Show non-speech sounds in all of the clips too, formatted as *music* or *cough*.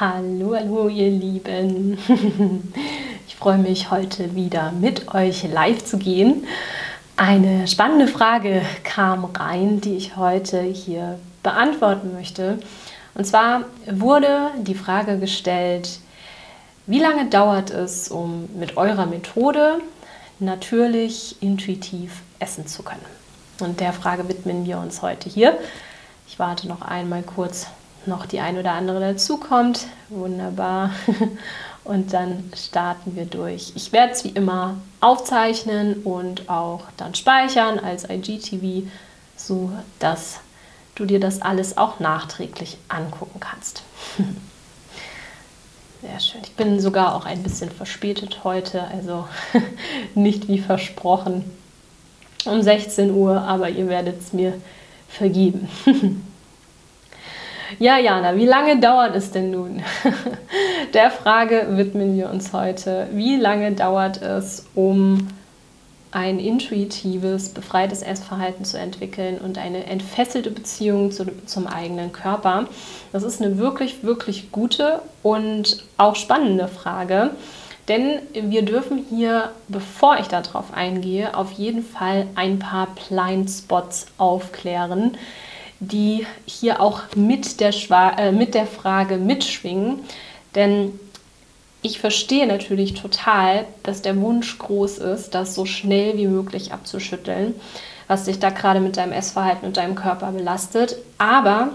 Hallo, hallo ihr Lieben. *laughs* Ich freue mich heute wieder mit euch live zu gehen. Eine spannende Frage kam rein, die ich heute hier beantworten möchte. Und zwar wurde die Frage gestellt, wie lange dauert es, um mit eurer Methode natürlich intuitiv essen zu können? Und der Frage widmen wir uns heute hier. Ich warte noch einmal kurz, noch die ein oder andere dazukommt. Wunderbar. *laughs* Und dann starten wir durch. Ich werde es wie immer aufzeichnen und auch dann speichern als IGTV, so dass du dir das alles auch nachträglich angucken kannst. *laughs* Sehr schön. Ich bin sogar auch ein bisschen verspätet heute, also *laughs* nicht wie versprochen um 16 Uhr, aber ihr werdet es mir vergeben. Ja, Jana, wie lange dauert es denn nun? *laughs* Der Frage widmen wir uns heute. Wie lange dauert es, um ein intuitives, befreites Essverhalten zu entwickeln und eine entfesselte Beziehung zu, zum eigenen Körper? Das ist eine wirklich, wirklich gute und auch spannende Frage. Denn wir dürfen hier, bevor ich darauf eingehe, auf jeden Fall ein paar Blindspots aufklären, die hier auch mit der, Schwa äh, mit der Frage mitschwingen. Denn ich verstehe natürlich total, dass der Wunsch groß ist, das so schnell wie möglich abzuschütteln, was dich da gerade mit deinem Essverhalten und deinem Körper belastet. Aber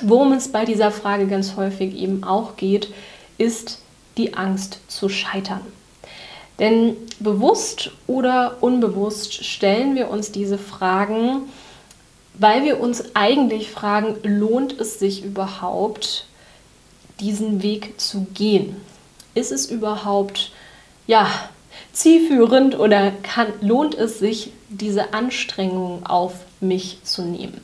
worum es bei dieser Frage ganz häufig eben auch geht, ist die Angst zu scheitern. Denn bewusst oder unbewusst stellen wir uns diese Fragen, weil wir uns eigentlich fragen, lohnt es sich überhaupt, diesen Weg zu gehen? ist es überhaupt ja, zielführend oder kann, lohnt es sich, diese Anstrengung auf mich zu nehmen?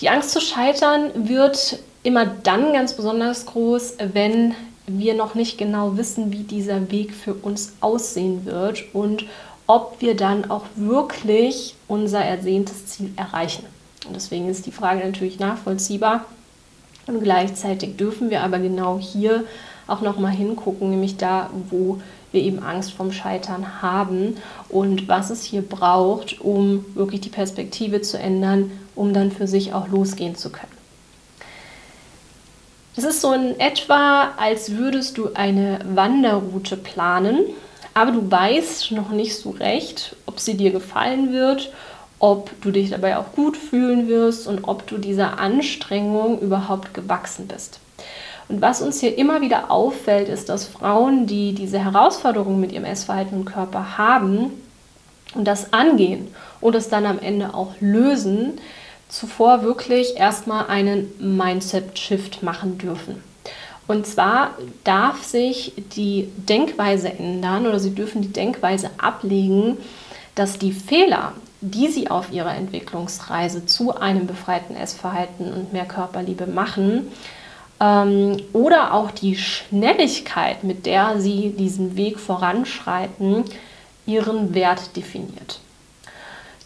Die Angst zu scheitern wird immer dann ganz besonders groß, wenn wir noch nicht genau wissen, wie dieser Weg für uns aussehen wird und ob wir dann auch wirklich unser ersehntes Ziel erreichen. Und deswegen ist die Frage natürlich nachvollziehbar. Und gleichzeitig dürfen wir aber genau hier auch nochmal hingucken, nämlich da, wo wir eben Angst vom Scheitern haben und was es hier braucht, um wirklich die Perspektive zu ändern, um dann für sich auch losgehen zu können. Das ist so in etwa, als würdest du eine Wanderroute planen, aber du weißt noch nicht so recht, ob sie dir gefallen wird, ob du dich dabei auch gut fühlen wirst und ob du dieser Anstrengung überhaupt gewachsen bist. Und was uns hier immer wieder auffällt, ist, dass Frauen, die diese Herausforderungen mit ihrem Essverhalten und Körper haben und das angehen und es dann am Ende auch lösen, zuvor wirklich erstmal einen Mindset-Shift machen dürfen. Und zwar darf sich die Denkweise ändern oder sie dürfen die Denkweise ablegen, dass die Fehler, die sie auf ihrer Entwicklungsreise zu einem befreiten Essverhalten und mehr Körperliebe machen, ähm, oder auch die Schnelligkeit, mit der sie diesen Weg voranschreiten, ihren Wert definiert.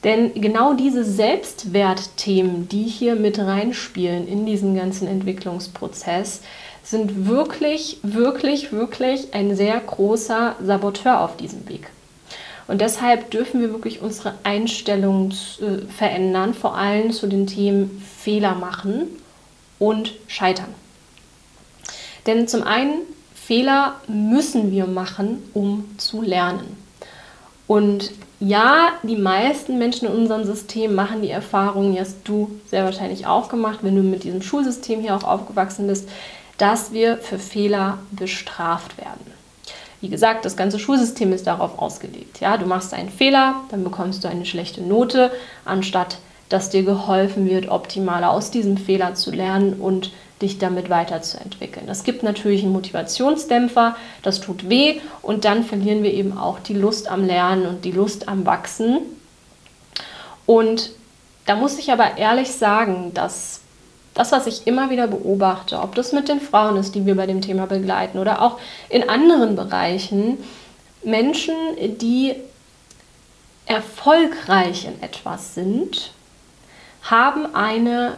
Denn genau diese Selbstwertthemen, die hier mit reinspielen in diesen ganzen Entwicklungsprozess, sind wirklich, wirklich, wirklich ein sehr großer Saboteur auf diesem Weg. Und deshalb dürfen wir wirklich unsere Einstellung äh, verändern, vor allem zu den Themen Fehler machen und Scheitern. Denn zum einen, Fehler müssen wir machen, um zu lernen. Und ja, die meisten Menschen in unserem System machen die Erfahrung, die hast du sehr wahrscheinlich auch gemacht, wenn du mit diesem Schulsystem hier auch aufgewachsen bist, dass wir für Fehler bestraft werden. Wie gesagt, das ganze Schulsystem ist darauf ausgelegt. Ja, du machst einen Fehler, dann bekommst du eine schlechte Note, anstatt dass dir geholfen wird, optimal aus diesem Fehler zu lernen und dich damit weiterzuentwickeln. Das gibt natürlich einen Motivationsdämpfer, das tut weh und dann verlieren wir eben auch die Lust am Lernen und die Lust am Wachsen. Und da muss ich aber ehrlich sagen, dass das, was ich immer wieder beobachte, ob das mit den Frauen ist, die wir bei dem Thema begleiten oder auch in anderen Bereichen, Menschen, die erfolgreich in etwas sind, haben eine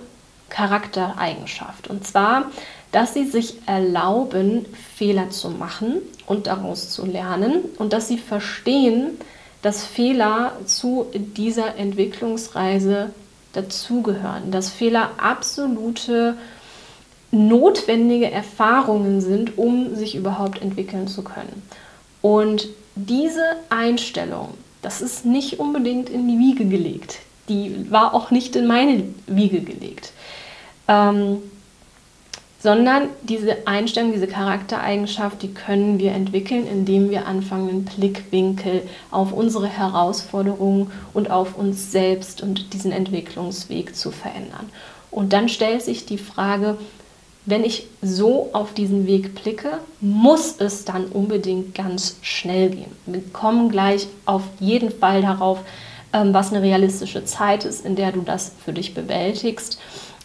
Charaktereigenschaft. Und zwar, dass sie sich erlauben, Fehler zu machen und daraus zu lernen und dass sie verstehen, dass Fehler zu dieser Entwicklungsreise dazugehören, dass Fehler absolute notwendige Erfahrungen sind, um sich überhaupt entwickeln zu können. Und diese Einstellung, das ist nicht unbedingt in die Wiege gelegt. Die war auch nicht in meine Wiege gelegt. Ähm, sondern diese Einstellung, diese Charaktereigenschaft, die können wir entwickeln, indem wir anfangen, den Blickwinkel auf unsere Herausforderungen und auf uns selbst und diesen Entwicklungsweg zu verändern. Und dann stellt sich die Frage, wenn ich so auf diesen Weg blicke, muss es dann unbedingt ganz schnell gehen. Wir kommen gleich auf jeden Fall darauf, ähm, was eine realistische Zeit ist, in der du das für dich bewältigst.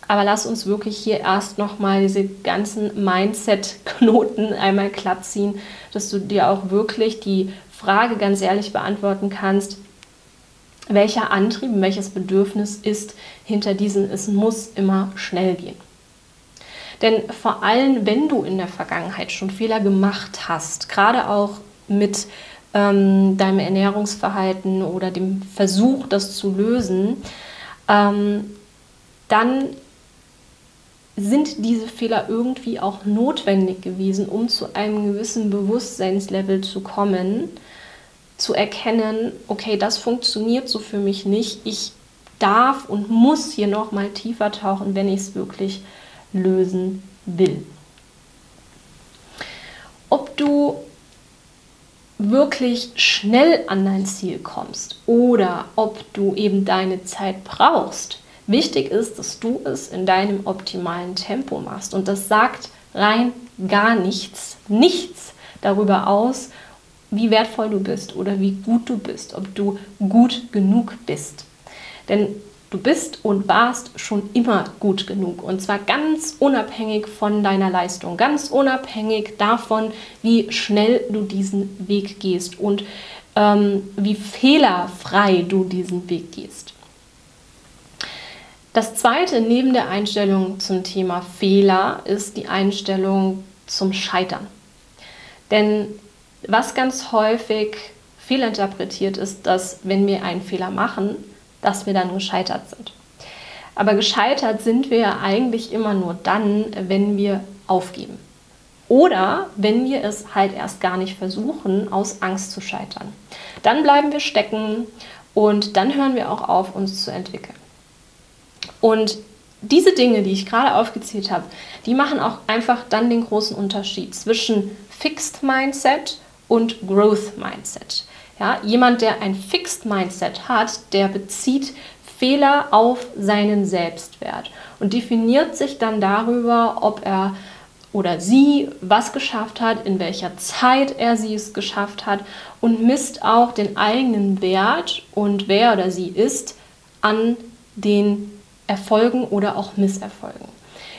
Aber lass uns wirklich hier erst nochmal diese ganzen Mindset-Knoten einmal glatt ziehen, dass du dir auch wirklich die Frage ganz ehrlich beantworten kannst, welcher Antrieb, welches Bedürfnis ist hinter diesen, es muss immer schnell gehen. Denn vor allem, wenn du in der Vergangenheit schon Fehler gemacht hast, gerade auch mit ähm, deinem Ernährungsverhalten oder dem Versuch, das zu lösen, ähm, dann sind diese Fehler irgendwie auch notwendig gewesen, um zu einem gewissen Bewusstseinslevel zu kommen, zu erkennen, okay, das funktioniert so für mich nicht. Ich darf und muss hier noch mal tiefer tauchen, wenn ich es wirklich lösen will. Ob du wirklich schnell an dein Ziel kommst oder ob du eben deine Zeit brauchst, Wichtig ist, dass du es in deinem optimalen Tempo machst. Und das sagt rein gar nichts, nichts darüber aus, wie wertvoll du bist oder wie gut du bist, ob du gut genug bist. Denn du bist und warst schon immer gut genug. Und zwar ganz unabhängig von deiner Leistung, ganz unabhängig davon, wie schnell du diesen Weg gehst und ähm, wie fehlerfrei du diesen Weg gehst. Das zweite neben der Einstellung zum Thema Fehler ist die Einstellung zum Scheitern. Denn was ganz häufig fehlinterpretiert ist, dass wenn wir einen Fehler machen, dass wir dann gescheitert sind. Aber gescheitert sind wir ja eigentlich immer nur dann, wenn wir aufgeben. Oder wenn wir es halt erst gar nicht versuchen, aus Angst zu scheitern. Dann bleiben wir stecken und dann hören wir auch auf, uns zu entwickeln. Und diese Dinge, die ich gerade aufgezählt habe, die machen auch einfach dann den großen Unterschied zwischen Fixed Mindset und Growth Mindset. Ja, jemand, der ein Fixed Mindset hat, der bezieht Fehler auf seinen Selbstwert und definiert sich dann darüber, ob er oder sie was geschafft hat, in welcher Zeit er sie es geschafft hat und misst auch den eigenen Wert und wer oder sie ist an den Erfolgen oder auch Misserfolgen.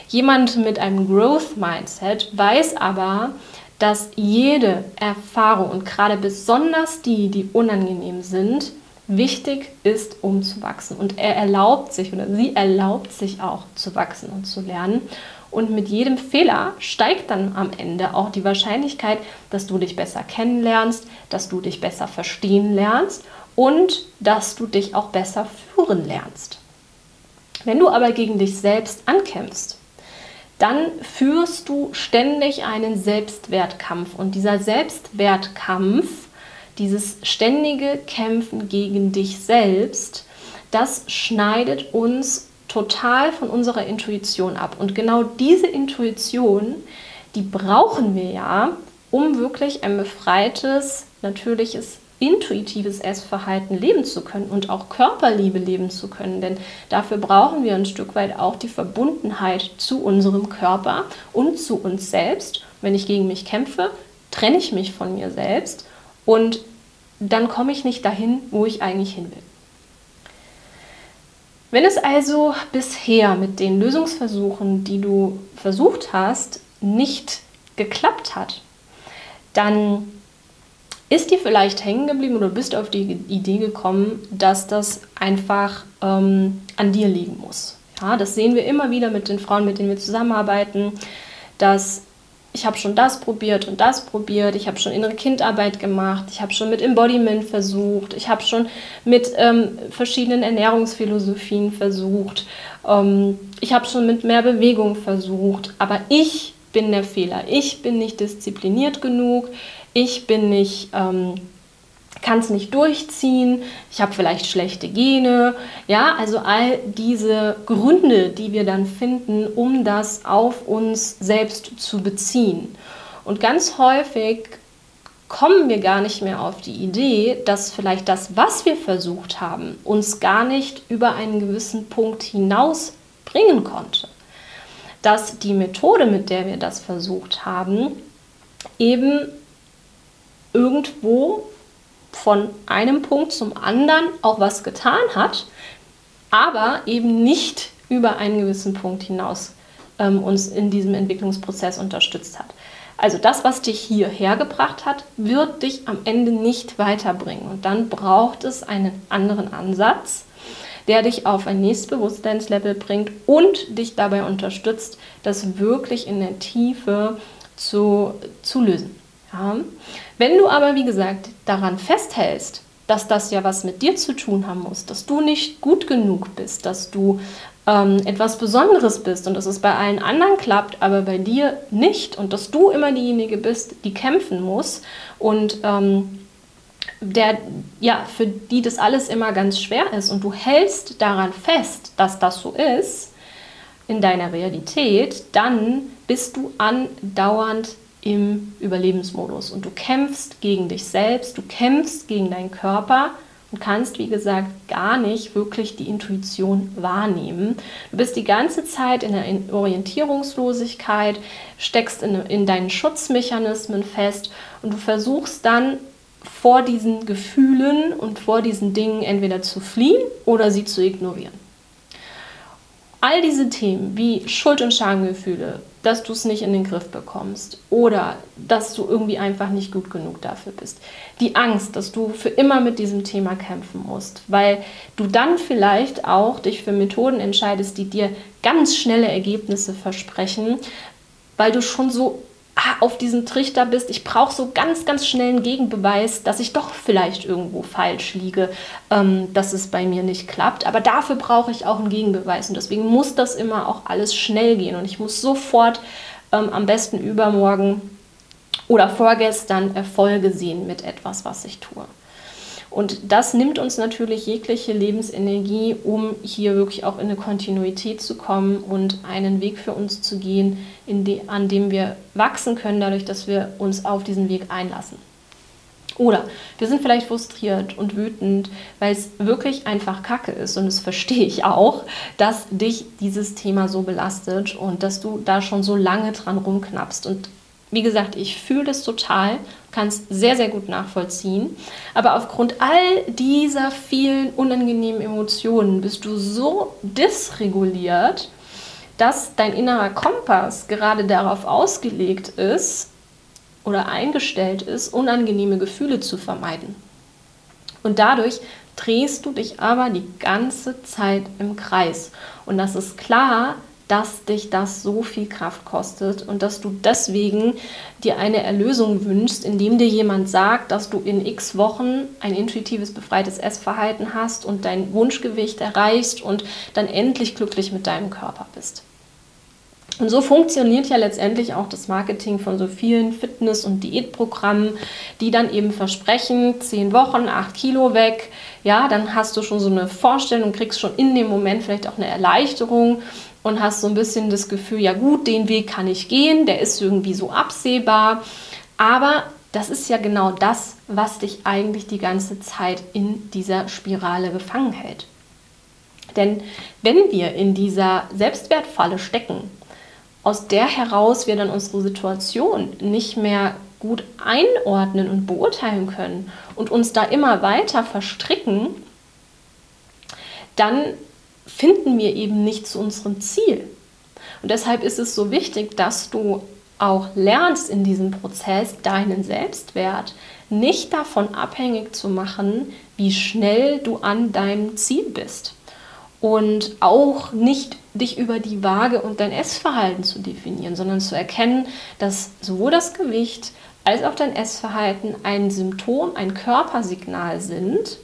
Jemand mit einem Growth Mindset weiß aber, dass jede Erfahrung und gerade besonders die, die unangenehm sind, wichtig ist, um zu wachsen. Und er erlaubt sich oder sie erlaubt sich auch zu wachsen und zu lernen. Und mit jedem Fehler steigt dann am Ende auch die Wahrscheinlichkeit, dass du dich besser kennenlernst, dass du dich besser verstehen lernst und dass du dich auch besser führen lernst. Wenn du aber gegen dich selbst ankämpfst, dann führst du ständig einen Selbstwertkampf. Und dieser Selbstwertkampf, dieses ständige Kämpfen gegen dich selbst, das schneidet uns total von unserer Intuition ab. Und genau diese Intuition, die brauchen wir ja, um wirklich ein befreites, natürliches intuitives Essverhalten leben zu können und auch Körperliebe leben zu können. Denn dafür brauchen wir ein Stück weit auch die Verbundenheit zu unserem Körper und zu uns selbst. Wenn ich gegen mich kämpfe, trenne ich mich von mir selbst und dann komme ich nicht dahin, wo ich eigentlich hin will. Wenn es also bisher mit den Lösungsversuchen, die du versucht hast, nicht geklappt hat, dann ist dir vielleicht hängen geblieben oder bist auf die Idee gekommen, dass das einfach ähm, an dir liegen muss? Ja, das sehen wir immer wieder mit den Frauen, mit denen wir zusammenarbeiten, dass ich habe schon das probiert und das probiert, ich habe schon innere Kindarbeit gemacht, ich habe schon mit Embodiment versucht, ich habe schon mit ähm, verschiedenen Ernährungsphilosophien versucht, ähm, ich habe schon mit mehr Bewegung versucht, aber ich bin der Fehler, ich bin nicht diszipliniert genug, ich bin nicht... Ähm, kann es nicht durchziehen, ich habe vielleicht schlechte Gene, ja, also all diese Gründe, die wir dann finden, um das auf uns selbst zu beziehen. Und ganz häufig kommen wir gar nicht mehr auf die Idee, dass vielleicht das, was wir versucht haben, uns gar nicht über einen gewissen Punkt hinaus bringen konnte. Dass die Methode, mit der wir das versucht haben, eben irgendwo von einem Punkt zum anderen auch was getan hat, aber eben nicht über einen gewissen Punkt hinaus ähm, uns in diesem Entwicklungsprozess unterstützt hat. Also das, was dich hierher gebracht hat, wird dich am Ende nicht weiterbringen. Und dann braucht es einen anderen Ansatz, der dich auf ein nächstes Bewusstseinslevel bringt und dich dabei unterstützt, das wirklich in der Tiefe zu, zu lösen. Ja. Wenn du aber, wie gesagt, daran festhältst, dass das ja was mit dir zu tun haben muss, dass du nicht gut genug bist, dass du ähm, etwas Besonderes bist und dass es bei allen anderen klappt, aber bei dir nicht und dass du immer diejenige bist, die kämpfen muss und ähm, der, ja, für die das alles immer ganz schwer ist und du hältst daran fest, dass das so ist in deiner Realität, dann bist du andauernd im Überlebensmodus und du kämpfst gegen dich selbst, du kämpfst gegen deinen Körper und kannst, wie gesagt, gar nicht wirklich die Intuition wahrnehmen. Du bist die ganze Zeit in der Orientierungslosigkeit, steckst in, in deinen Schutzmechanismen fest und du versuchst dann vor diesen Gefühlen und vor diesen Dingen entweder zu fliehen oder sie zu ignorieren. All diese Themen wie Schuld- und Schamgefühle, dass du es nicht in den Griff bekommst oder dass du irgendwie einfach nicht gut genug dafür bist. Die Angst, dass du für immer mit diesem Thema kämpfen musst, weil du dann vielleicht auch dich für Methoden entscheidest, die dir ganz schnelle Ergebnisse versprechen, weil du schon so auf diesen Trichter bist, ich brauche so ganz, ganz schnell einen Gegenbeweis, dass ich doch vielleicht irgendwo falsch liege, ähm, dass es bei mir nicht klappt. Aber dafür brauche ich auch einen Gegenbeweis und deswegen muss das immer auch alles schnell gehen und ich muss sofort ähm, am besten übermorgen oder vorgestern Erfolge sehen mit etwas, was ich tue. Und das nimmt uns natürlich jegliche Lebensenergie, um hier wirklich auch in eine Kontinuität zu kommen und einen Weg für uns zu gehen, die, an dem wir wachsen können, dadurch, dass wir uns auf diesen Weg einlassen. Oder wir sind vielleicht frustriert und wütend, weil es wirklich einfach Kacke ist. Und das verstehe ich auch, dass dich dieses Thema so belastet und dass du da schon so lange dran rumknappst. Und wie gesagt, ich fühle das total, kann es sehr, sehr gut nachvollziehen. Aber aufgrund all dieser vielen unangenehmen Emotionen bist du so dysreguliert, dass dein innerer Kompass gerade darauf ausgelegt ist oder eingestellt ist, unangenehme Gefühle zu vermeiden. Und dadurch drehst du dich aber die ganze Zeit im Kreis. Und das ist klar, dass dich das so viel Kraft kostet und dass du deswegen dir eine Erlösung wünschst, indem dir jemand sagt, dass du in x Wochen ein intuitives, befreites Essverhalten hast und dein Wunschgewicht erreichst und dann endlich glücklich mit deinem Körper bist. Und so funktioniert ja letztendlich auch das Marketing von so vielen Fitness- und Diätprogrammen, die dann eben versprechen, zehn Wochen, acht Kilo weg. Ja, dann hast du schon so eine Vorstellung, kriegst schon in dem Moment vielleicht auch eine Erleichterung und hast so ein bisschen das Gefühl, ja gut, den Weg kann ich gehen, der ist irgendwie so absehbar. Aber das ist ja genau das, was dich eigentlich die ganze Zeit in dieser Spirale gefangen hält. Denn wenn wir in dieser Selbstwertfalle stecken, aus der heraus wir dann unsere Situation nicht mehr gut einordnen und beurteilen können und uns da immer weiter verstricken, dann finden wir eben nicht zu unserem Ziel. Und deshalb ist es so wichtig, dass du auch lernst in diesem Prozess deinen Selbstwert nicht davon abhängig zu machen, wie schnell du an deinem Ziel bist. und auch nicht dich über die Waage und dein Essverhalten zu definieren, sondern zu erkennen, dass sowohl das Gewicht als auch dein Essverhalten ein Symptom, ein Körpersignal sind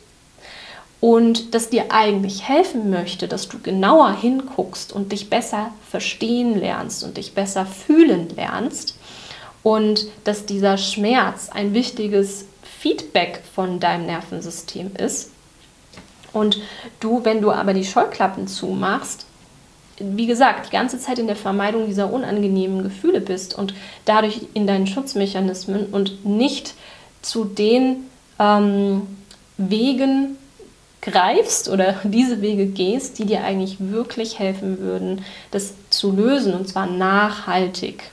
und das dir eigentlich helfen möchte, dass du genauer hinguckst und dich besser verstehen lernst und dich besser fühlen lernst und dass dieser Schmerz ein wichtiges Feedback von deinem Nervensystem ist. Und du, wenn du aber die Scheuklappen zumachst, wie gesagt, die ganze Zeit in der Vermeidung dieser unangenehmen Gefühle bist und dadurch in deinen Schutzmechanismen und nicht zu den ähm, Wegen greifst oder diese Wege gehst, die dir eigentlich wirklich helfen würden, das zu lösen und zwar nachhaltig.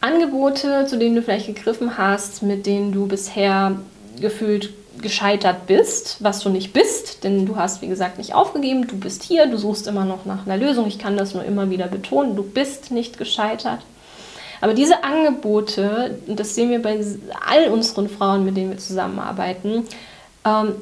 Angebote, zu denen du vielleicht gegriffen hast, mit denen du bisher gefühlt gescheitert bist, was du nicht bist, denn du hast, wie gesagt, nicht aufgegeben, du bist hier, du suchst immer noch nach einer Lösung. Ich kann das nur immer wieder betonen, du bist nicht gescheitert. Aber diese Angebote, und das sehen wir bei all unseren Frauen, mit denen wir zusammenarbeiten, ähm,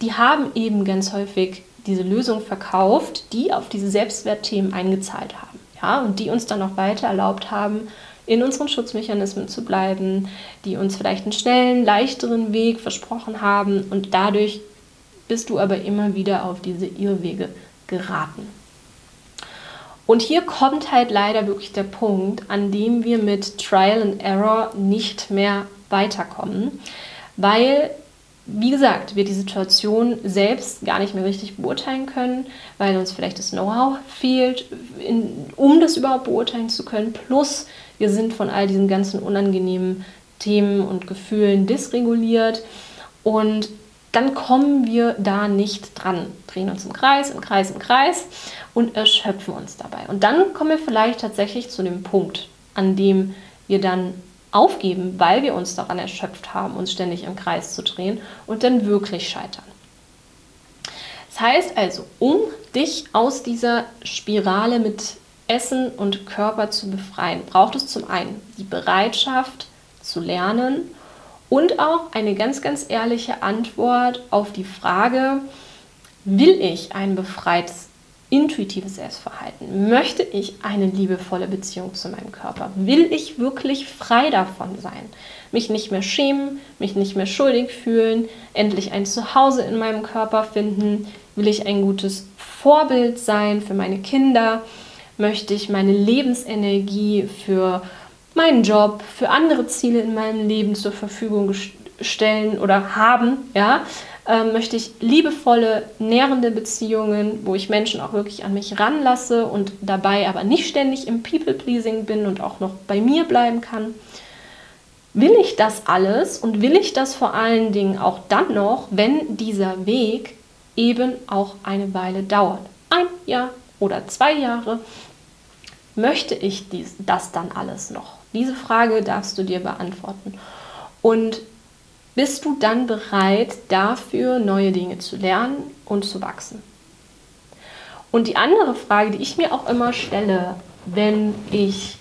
die haben eben ganz häufig diese Lösung verkauft, die auf diese Selbstwertthemen eingezahlt haben. Ja, und die uns dann auch weiter erlaubt haben, in unseren Schutzmechanismen zu bleiben, die uns vielleicht einen schnellen, leichteren Weg versprochen haben und dadurch bist du aber immer wieder auf diese Irrwege geraten. Und hier kommt halt leider wirklich der Punkt, an dem wir mit Trial and Error nicht mehr weiterkommen, weil wie gesagt, wir die Situation selbst gar nicht mehr richtig beurteilen können, weil uns vielleicht das Know-how fehlt, in, um das überhaupt beurteilen zu können. Plus, wir sind von all diesen ganzen unangenehmen Themen und Gefühlen dysreguliert und dann kommen wir da nicht dran, drehen uns im Kreis, im Kreis, im Kreis und erschöpfen uns dabei. Und dann kommen wir vielleicht tatsächlich zu dem Punkt, an dem wir dann aufgeben, weil wir uns daran erschöpft haben, uns ständig im Kreis zu drehen und dann wirklich scheitern. Das heißt also, um dich aus dieser Spirale mit Essen und Körper zu befreien, braucht es zum einen die Bereitschaft zu lernen und auch eine ganz, ganz ehrliche Antwort auf die Frage, will ich ein befreites intuitives Essverhalten? Möchte ich eine liebevolle Beziehung zu meinem Körper? Will ich wirklich frei davon sein? Mich nicht mehr schämen, mich nicht mehr schuldig fühlen, endlich ein Zuhause in meinem Körper finden? Will ich ein gutes Vorbild sein für meine Kinder? Möchte ich meine Lebensenergie für meinen Job, für andere Ziele in meinem Leben zur Verfügung stellen oder haben? Ja, ähm, möchte ich liebevolle, nährende Beziehungen, wo ich Menschen auch wirklich an mich ranlasse und dabei aber nicht ständig im People-Pleasing bin und auch noch bei mir bleiben kann. Will ich das alles und will ich das vor allen Dingen auch dann noch, wenn dieser Weg eben auch eine Weile dauert? Ein Jahr oder zwei Jahre. Möchte ich dies, das dann alles noch? Diese Frage darfst du dir beantworten. Und bist du dann bereit, dafür neue Dinge zu lernen und zu wachsen? Und die andere Frage, die ich mir auch immer stelle, wenn ich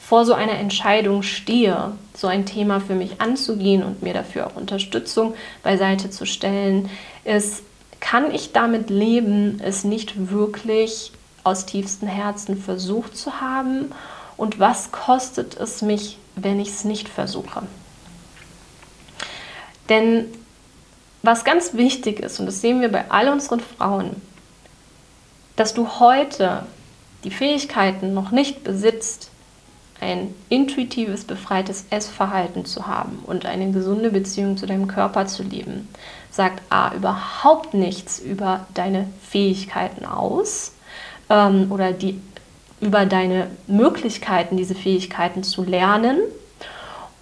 vor so einer Entscheidung stehe, so ein Thema für mich anzugehen und mir dafür auch Unterstützung beiseite zu stellen, ist, kann ich damit leben, es nicht wirklich aus tiefstem Herzen versucht zu haben? Und was kostet es mich, wenn ich es nicht versuche? Denn was ganz wichtig ist, und das sehen wir bei all unseren Frauen, dass du heute die Fähigkeiten noch nicht besitzt, ein intuitives, befreites Essverhalten zu haben und eine gesunde Beziehung zu deinem Körper zu leben, sagt A überhaupt nichts über deine Fähigkeiten aus ähm, oder die, über deine Möglichkeiten, diese Fähigkeiten zu lernen.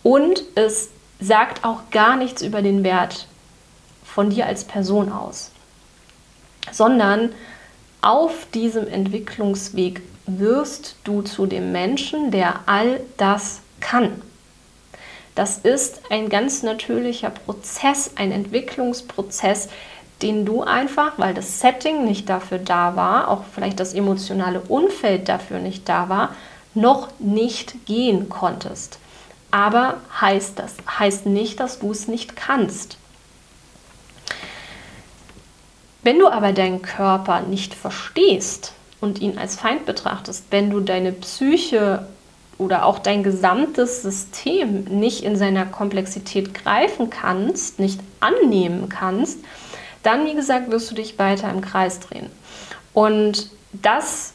Und es sagt auch gar nichts über den Wert von dir als Person aus, sondern auf diesem Entwicklungsweg wirst du zu dem Menschen, der all das kann. Das ist ein ganz natürlicher Prozess, ein Entwicklungsprozess, den du einfach, weil das Setting nicht dafür da war, auch vielleicht das emotionale Umfeld dafür nicht da war, noch nicht gehen konntest. Aber heißt das heißt nicht, dass du es nicht kannst. Wenn du aber deinen Körper nicht verstehst und ihn als Feind betrachtest, wenn du deine Psyche oder auch dein gesamtes System nicht in seiner Komplexität greifen kannst, nicht annehmen kannst, dann, wie gesagt, wirst du dich weiter im Kreis drehen. Und das,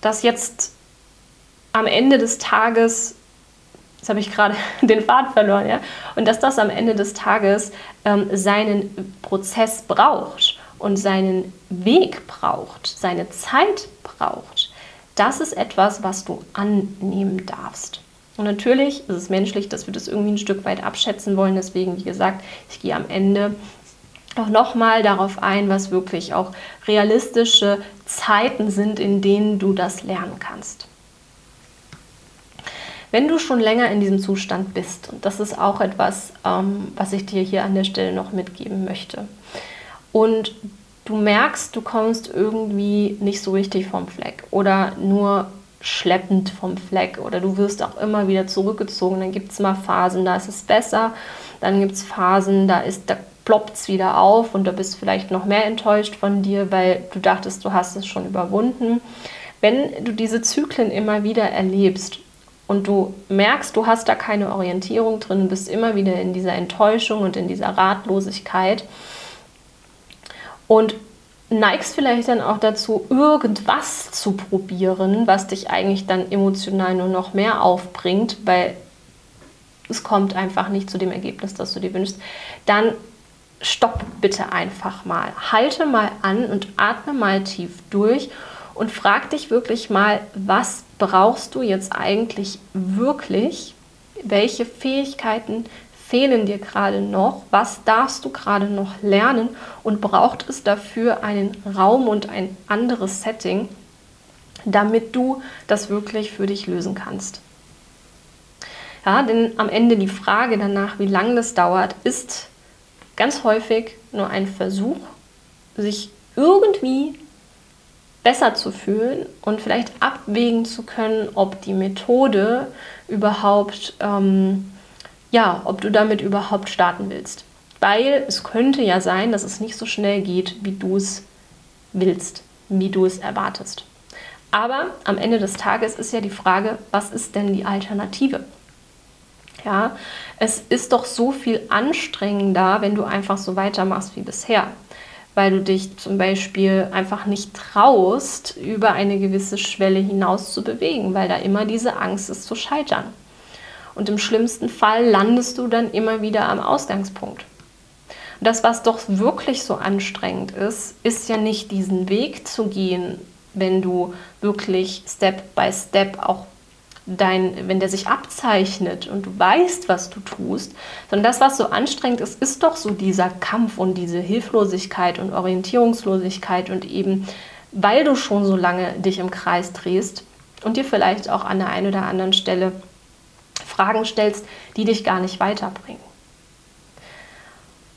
das jetzt am Ende des Tages, jetzt habe ich gerade *laughs* den Faden verloren, ja, und dass das am Ende des Tages ähm, seinen Prozess braucht und seinen Weg braucht, seine Zeit braucht, das ist etwas, was du annehmen darfst. Und natürlich ist es menschlich, dass wir das irgendwie ein Stück weit abschätzen wollen. Deswegen, wie gesagt, ich gehe am Ende auch nochmal darauf ein, was wirklich auch realistische Zeiten sind, in denen du das lernen kannst. Wenn du schon länger in diesem Zustand bist, und das ist auch etwas, ähm, was ich dir hier an der Stelle noch mitgeben möchte, und du merkst, du kommst irgendwie nicht so richtig vom Fleck oder nur schleppend vom Fleck oder du wirst auch immer wieder zurückgezogen, dann gibt es mal Phasen, da ist es besser, dann gibt es Phasen, da ist, da ploppt es wieder auf und da bist vielleicht noch mehr enttäuscht von dir, weil du dachtest, du hast es schon überwunden. Wenn du diese Zyklen immer wieder erlebst und du merkst, du hast da keine Orientierung drin, bist immer wieder in dieser Enttäuschung und in dieser Ratlosigkeit und neigst vielleicht dann auch dazu, irgendwas zu probieren, was dich eigentlich dann emotional nur noch mehr aufbringt, weil es kommt einfach nicht zu dem Ergebnis, das du dir wünschst, dann stopp bitte einfach mal. Halte mal an und atme mal tief durch und frag dich wirklich mal, was brauchst du jetzt eigentlich wirklich? Welche Fähigkeiten fehlen dir gerade noch? Was darfst du gerade noch lernen? Und braucht es dafür einen Raum und ein anderes Setting, damit du das wirklich für dich lösen kannst? Ja, denn am Ende die Frage danach, wie lange das dauert, ist ganz häufig nur ein Versuch, sich irgendwie besser zu fühlen und vielleicht abwägen zu können, ob die Methode überhaupt, ähm, ja, ob du damit überhaupt starten willst. Weil es könnte ja sein, dass es nicht so schnell geht, wie du es willst, wie du es erwartest. Aber am Ende des Tages ist ja die Frage, was ist denn die Alternative? Ja, es ist doch so viel anstrengender, wenn du einfach so weitermachst wie bisher, weil du dich zum Beispiel einfach nicht traust, über eine gewisse Schwelle hinaus zu bewegen, weil da immer diese Angst ist zu scheitern. Und im schlimmsten Fall landest du dann immer wieder am Ausgangspunkt. Und das, was doch wirklich so anstrengend ist, ist ja nicht diesen Weg zu gehen, wenn du wirklich Step by Step auch dein, wenn der sich abzeichnet und du weißt, was du tust, sondern das, was so anstrengend ist, ist doch so dieser Kampf und diese Hilflosigkeit und Orientierungslosigkeit und eben, weil du schon so lange dich im Kreis drehst und dir vielleicht auch an der einen oder anderen Stelle Fragen stellst, die dich gar nicht weiterbringen.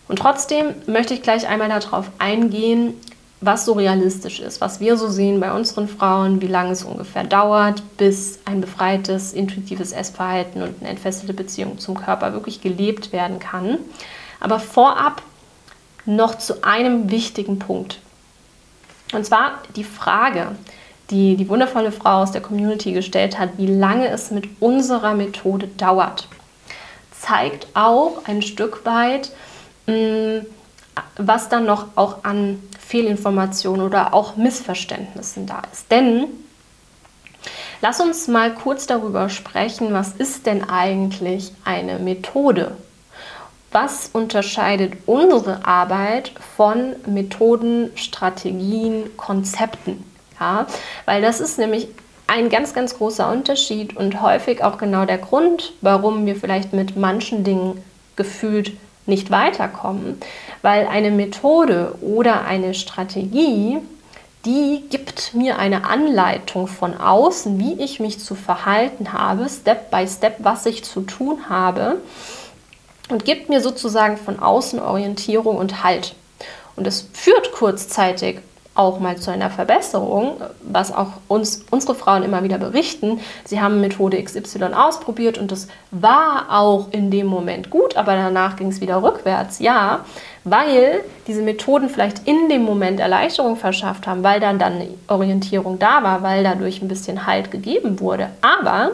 Und trotzdem möchte ich gleich einmal darauf eingehen, was so realistisch ist, was wir so sehen bei unseren Frauen, wie lange es ungefähr dauert, bis ein befreites, intuitives Essverhalten und eine entfesselte Beziehung zum Körper wirklich gelebt werden kann. Aber vorab noch zu einem wichtigen Punkt. Und zwar die Frage, die die wundervolle Frau aus der Community gestellt hat, wie lange es mit unserer Methode dauert, zeigt auch ein Stück weit, mh, was dann noch auch an Fehlinformationen oder auch Missverständnissen da ist. Denn lass uns mal kurz darüber sprechen, was ist denn eigentlich eine Methode? Was unterscheidet unsere Arbeit von Methoden, Strategien, Konzepten? Ja, weil das ist nämlich ein ganz, ganz großer Unterschied und häufig auch genau der Grund, warum wir vielleicht mit manchen Dingen gefühlt nicht weiterkommen, weil eine Methode oder eine Strategie, die gibt mir eine Anleitung von außen, wie ich mich zu verhalten habe, Step by Step, was ich zu tun habe und gibt mir sozusagen von außen Orientierung und Halt. Und es führt kurzzeitig auch mal zu einer Verbesserung, was auch uns unsere Frauen immer wieder berichten. Sie haben Methode XY ausprobiert und das war auch in dem Moment gut, aber danach ging es wieder rückwärts. Ja, weil diese Methoden vielleicht in dem Moment Erleichterung verschafft haben, weil dann dann eine Orientierung da war, weil dadurch ein bisschen Halt gegeben wurde. Aber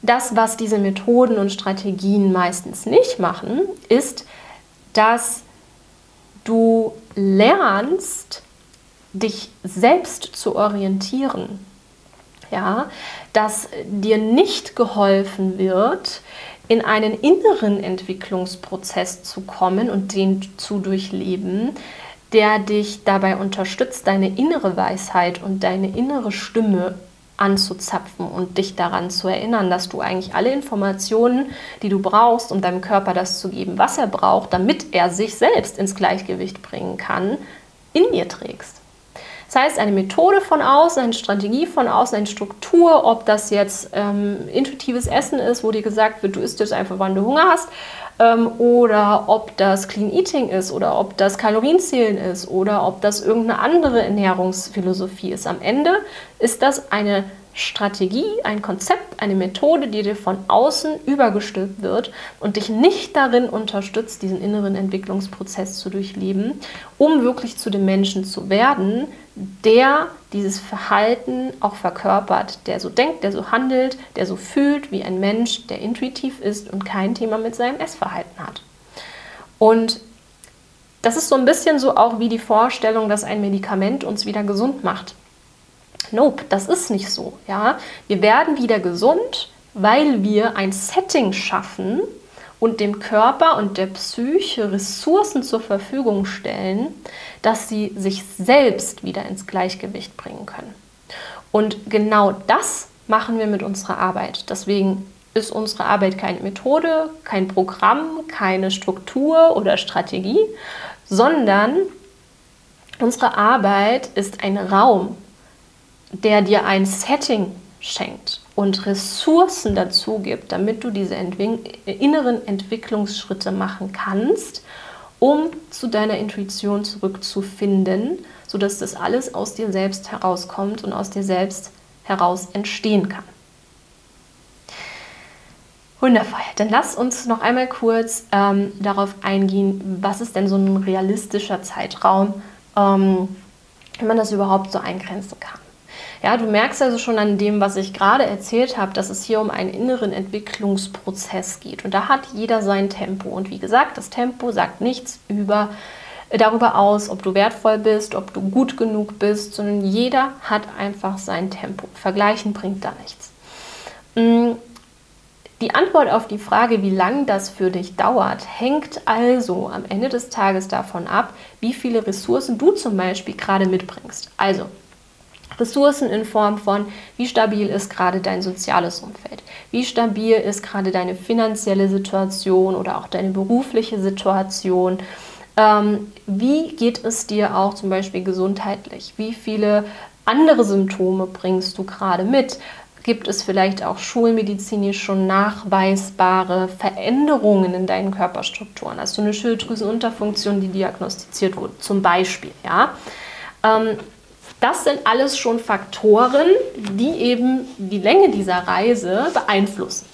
das, was diese Methoden und Strategien meistens nicht machen, ist, dass du lernst, dich selbst zu orientieren. Ja, dass dir nicht geholfen wird, in einen inneren Entwicklungsprozess zu kommen und den zu durchleben, der dich dabei unterstützt, deine innere Weisheit und deine innere Stimme anzuzapfen und dich daran zu erinnern, dass du eigentlich alle Informationen, die du brauchst, um deinem Körper das zu geben, was er braucht, damit er sich selbst ins Gleichgewicht bringen kann, in dir trägst. Das heißt, eine Methode von außen, eine Strategie von außen, eine Struktur, ob das jetzt ähm, intuitives Essen ist, wo dir gesagt wird, du isst jetzt einfach, wann du Hunger hast, ähm, oder ob das Clean Eating ist, oder ob das Kalorienzählen ist, oder ob das irgendeine andere Ernährungsphilosophie ist. Am Ende ist das eine Strategie, ein Konzept, eine Methode, die dir von außen übergestülpt wird und dich nicht darin unterstützt, diesen inneren Entwicklungsprozess zu durchleben, um wirklich zu dem Menschen zu werden, der dieses Verhalten auch verkörpert, der so denkt, der so handelt, der so fühlt wie ein Mensch, der intuitiv ist und kein Thema mit seinem Essverhalten hat. Und das ist so ein bisschen so auch wie die Vorstellung, dass ein Medikament uns wieder gesund macht. Nope, das ist nicht so. Ja? Wir werden wieder gesund, weil wir ein Setting schaffen und dem Körper und der Psyche Ressourcen zur Verfügung stellen, dass sie sich selbst wieder ins Gleichgewicht bringen können. Und genau das machen wir mit unserer Arbeit. Deswegen ist unsere Arbeit keine Methode, kein Programm, keine Struktur oder Strategie, sondern unsere Arbeit ist ein Raum, der dir ein Setting schenkt und Ressourcen dazu gibt, damit du diese Entwick inneren Entwicklungsschritte machen kannst, um zu deiner Intuition zurückzufinden, sodass das alles aus dir selbst herauskommt und aus dir selbst heraus entstehen kann. Wundervoll. Dann lass uns noch einmal kurz ähm, darauf eingehen, was ist denn so ein realistischer Zeitraum, ähm, wenn man das überhaupt so eingrenzen kann. Ja, du merkst also schon an dem, was ich gerade erzählt habe, dass es hier um einen inneren Entwicklungsprozess geht. Und da hat jeder sein Tempo. Und wie gesagt, das Tempo sagt nichts über äh, darüber aus, ob du wertvoll bist, ob du gut genug bist, sondern jeder hat einfach sein Tempo. Vergleichen bringt da nichts. Mm, die Antwort auf die Frage, wie lang das für dich dauert, hängt also am Ende des Tages davon ab, wie viele Ressourcen du zum Beispiel gerade mitbringst. Also, Ressourcen in Form von, wie stabil ist gerade dein soziales Umfeld, wie stabil ist gerade deine finanzielle Situation oder auch deine berufliche Situation, ähm, wie geht es dir auch zum Beispiel gesundheitlich, wie viele andere Symptome bringst du gerade mit, gibt es vielleicht auch schulmedizinisch schon nachweisbare Veränderungen in deinen Körperstrukturen? Hast du eine Schilddrüsenunterfunktion, die diagnostiziert wurde, zum Beispiel? Ja? Ähm, das sind alles schon Faktoren, die eben die Länge dieser Reise beeinflussen.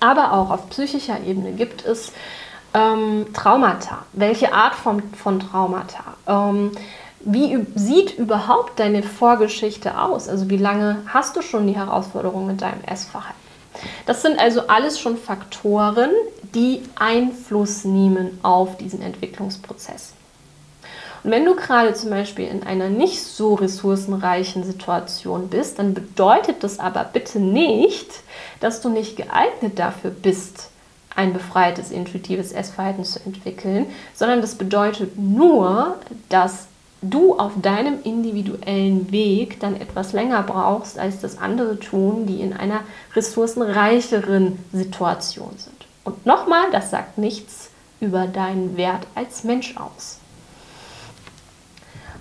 Aber auch auf psychischer Ebene gibt es ähm, Traumata. Welche Art von, von Traumata? Ähm, wie sieht überhaupt deine Vorgeschichte aus? Also wie lange hast du schon die Herausforderung mit deinem Essverhalten? Das sind also alles schon Faktoren, die Einfluss nehmen auf diesen Entwicklungsprozess. Und wenn du gerade zum Beispiel in einer nicht so ressourcenreichen Situation bist, dann bedeutet das aber bitte nicht, dass du nicht geeignet dafür bist, ein befreites, intuitives Essverhalten zu entwickeln, sondern das bedeutet nur, dass du auf deinem individuellen Weg dann etwas länger brauchst, als das andere tun, die in einer ressourcenreicheren Situation sind. Und nochmal, das sagt nichts über deinen Wert als Mensch aus.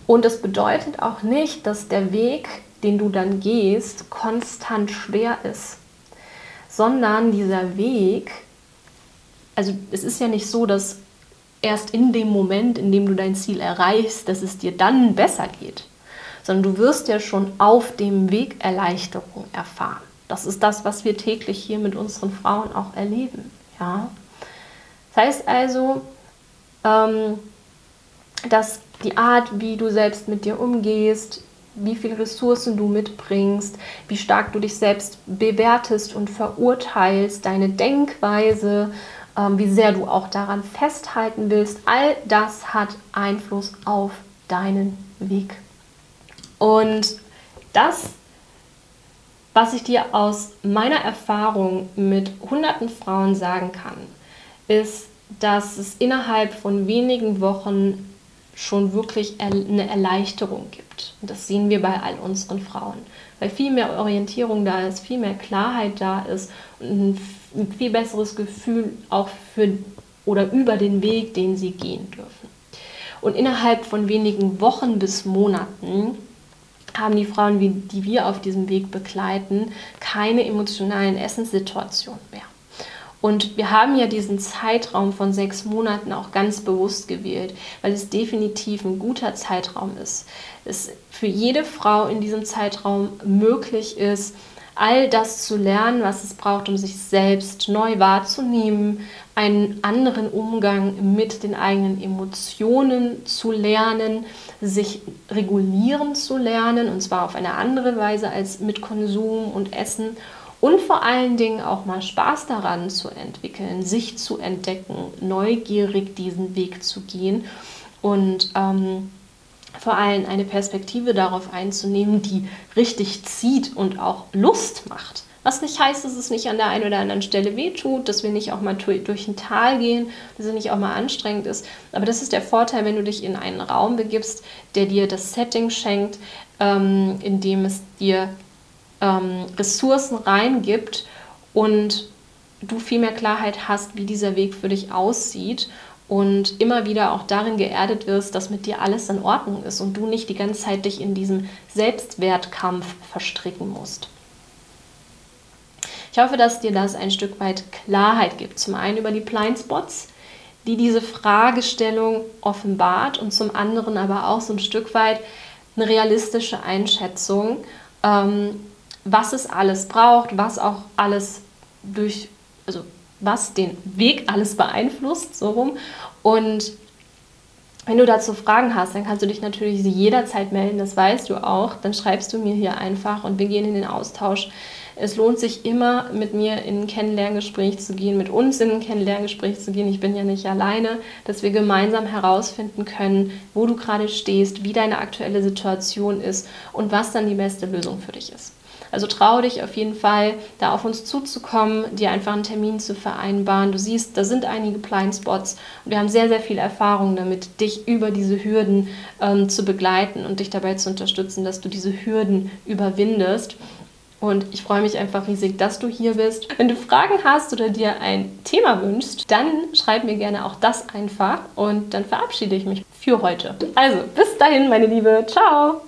Und es bedeutet auch nicht, dass der Weg, den du dann gehst, konstant schwer ist, sondern dieser Weg, also es ist ja nicht so, dass erst in dem Moment, in dem du dein Ziel erreichst, dass es dir dann besser geht, sondern du wirst ja schon auf dem Weg Erleichterung erfahren. Das ist das, was wir täglich hier mit unseren Frauen auch erleben. Ja? Das heißt also, ähm, dass die Art, wie du selbst mit dir umgehst, wie viele Ressourcen du mitbringst, wie stark du dich selbst bewertest und verurteilst, deine Denkweise, ähm, wie sehr du auch daran festhalten willst, all das hat Einfluss auf deinen Weg. Und das, was ich dir aus meiner Erfahrung mit hunderten Frauen sagen kann, ist, dass es innerhalb von wenigen Wochen schon wirklich eine Erleichterung gibt. Und das sehen wir bei all unseren Frauen, weil viel mehr Orientierung da ist, viel mehr Klarheit da ist und ein viel besseres Gefühl auch für oder über den Weg, den sie gehen dürfen. Und innerhalb von wenigen Wochen bis Monaten haben die Frauen, die wir auf diesem Weg begleiten, keine emotionalen Essenssituationen mehr. Und wir haben ja diesen Zeitraum von sechs Monaten auch ganz bewusst gewählt, weil es definitiv ein guter Zeitraum ist. Es für jede Frau in diesem Zeitraum möglich ist, all das zu lernen, was es braucht, um sich selbst neu wahrzunehmen, einen anderen Umgang mit den eigenen Emotionen zu lernen, sich regulieren zu lernen, und zwar auf eine andere Weise als mit Konsum und Essen und vor allen Dingen auch mal Spaß daran zu entwickeln, sich zu entdecken, neugierig diesen Weg zu gehen und ähm, vor allem eine Perspektive darauf einzunehmen, die richtig zieht und auch Lust macht. Was nicht heißt, dass es nicht an der einen oder anderen Stelle wehtut, dass wir nicht auch mal durch ein Tal gehen, dass es nicht auch mal anstrengend ist. Aber das ist der Vorteil, wenn du dich in einen Raum begibst, der dir das Setting schenkt, ähm, in dem es dir ähm, Ressourcen reingibt und du viel mehr Klarheit hast, wie dieser Weg für dich aussieht und immer wieder auch darin geerdet wirst, dass mit dir alles in Ordnung ist und du nicht die ganze Zeit dich in diesem Selbstwertkampf verstricken musst. Ich hoffe, dass dir das ein Stück weit Klarheit gibt. Zum einen über die Blindspots, die diese Fragestellung offenbart und zum anderen aber auch so ein Stück weit eine realistische Einschätzung, ähm, was es alles braucht, was auch alles durch, also was den Weg alles beeinflusst, so rum. Und wenn du dazu Fragen hast, dann kannst du dich natürlich jederzeit melden, das weißt du auch. Dann schreibst du mir hier einfach und wir gehen in den Austausch. Es lohnt sich immer, mit mir in ein Kennenlerngespräch zu gehen, mit uns in ein Kennenlerngespräch zu gehen. Ich bin ja nicht alleine, dass wir gemeinsam herausfinden können, wo du gerade stehst, wie deine aktuelle Situation ist und was dann die beste Lösung für dich ist. Also traue dich auf jeden Fall, da auf uns zuzukommen, dir einfach einen Termin zu vereinbaren. Du siehst, da sind einige Blindspots und wir haben sehr, sehr viel Erfahrung damit, dich über diese Hürden ähm, zu begleiten und dich dabei zu unterstützen, dass du diese Hürden überwindest. Und ich freue mich einfach riesig, dass du hier bist. Wenn du Fragen hast oder dir ein Thema wünschst, dann schreib mir gerne auch das einfach und dann verabschiede ich mich für heute. Also, bis dahin, meine Liebe. Ciao!